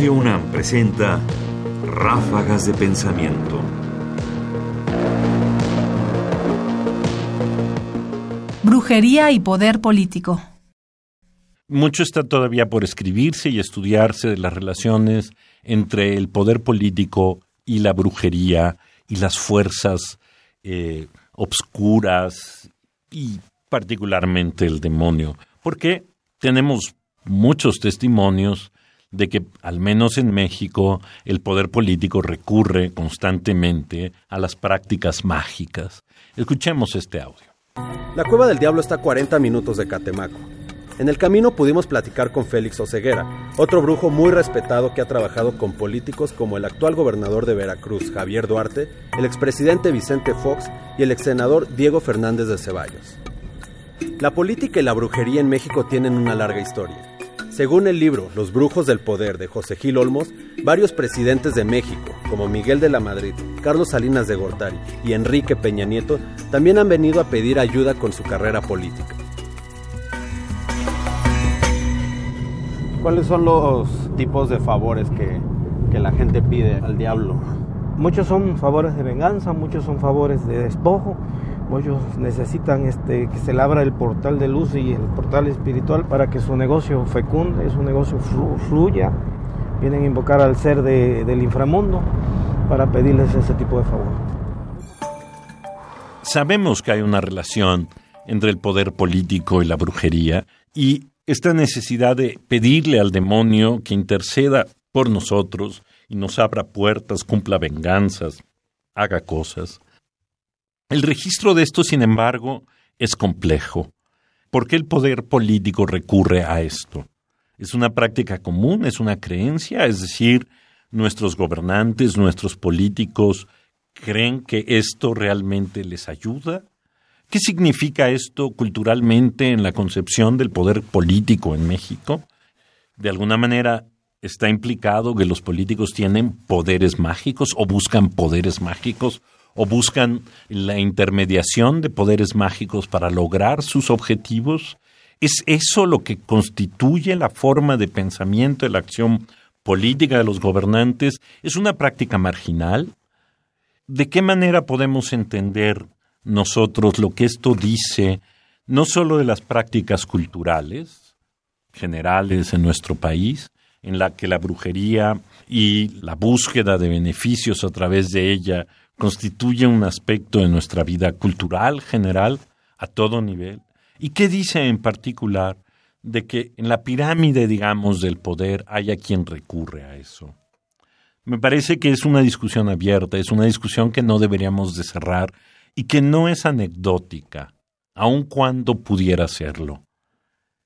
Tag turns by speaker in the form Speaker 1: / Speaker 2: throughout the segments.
Speaker 1: Radio UNAM presenta Ráfagas de Pensamiento.
Speaker 2: Brujería y poder político.
Speaker 3: Mucho está todavía por escribirse y estudiarse de las relaciones entre el poder político y la brujería y las fuerzas eh, obscuras y particularmente el demonio, porque tenemos muchos testimonios de que, al menos en México, el poder político recurre constantemente a las prácticas mágicas. Escuchemos este audio.
Speaker 4: La Cueva del Diablo está a 40 minutos de Catemaco. En el camino pudimos platicar con Félix Oceguera, otro brujo muy respetado que ha trabajado con políticos como el actual gobernador de Veracruz, Javier Duarte, el expresidente Vicente Fox y el exsenador Diego Fernández de Ceballos. La política y la brujería en México tienen una larga historia. Según el libro Los Brujos del Poder de José Gil Olmos, varios presidentes de México, como Miguel de la Madrid, Carlos Salinas de Gortari y Enrique Peña Nieto, también han venido a pedir ayuda con su carrera política.
Speaker 5: ¿Cuáles son los tipos de favores que, que la gente pide al diablo?
Speaker 6: Muchos son favores de venganza, muchos son favores de despojo, muchos necesitan este, que se abra el portal de luz y el portal espiritual para que su negocio fecunde, su negocio fluya. Vienen a invocar al ser de, del inframundo para pedirles ese tipo de favor.
Speaker 3: Sabemos que hay una relación entre el poder político y la brujería y esta necesidad de pedirle al demonio que interceda por nosotros y nos abra puertas, cumpla venganzas, haga cosas. El registro de esto, sin embargo, es complejo. ¿Por qué el poder político recurre a esto? ¿Es una práctica común? ¿Es una creencia? Es decir, nuestros gobernantes, nuestros políticos, creen que esto realmente les ayuda? ¿Qué significa esto culturalmente en la concepción del poder político en México? De alguna manera está implicado que los políticos tienen poderes mágicos o buscan poderes mágicos o buscan la intermediación de poderes mágicos para lograr sus objetivos. ¿Es eso lo que constituye la forma de pensamiento de la acción política de los gobernantes? ¿Es una práctica marginal? ¿De qué manera podemos entender nosotros lo que esto dice no solo de las prácticas culturales generales en nuestro país, en la que la brujería y la búsqueda de beneficios a través de ella constituye un aspecto de nuestra vida cultural general a todo nivel. ¿Y qué dice en particular de que en la pirámide, digamos, del poder haya quien recurre a eso? Me parece que es una discusión abierta, es una discusión que no deberíamos de cerrar y que no es anecdótica, aun cuando pudiera serlo.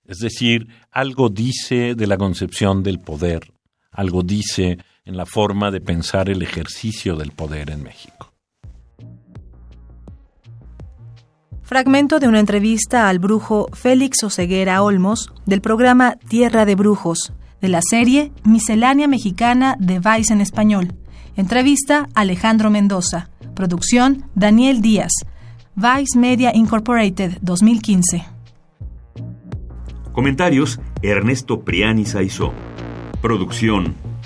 Speaker 3: Es decir, algo dice de la concepción del poder, algo dice en la forma de pensar el ejercicio del poder en México.
Speaker 2: Fragmento de una entrevista al brujo Félix Oceguera Olmos del programa Tierra de Brujos, de la serie Miscelánea Mexicana de Vice en Español. Entrevista Alejandro Mendoza. Producción Daniel Díaz. Vice Media Incorporated 2015.
Speaker 1: Comentarios Ernesto Priani Saizó. Producción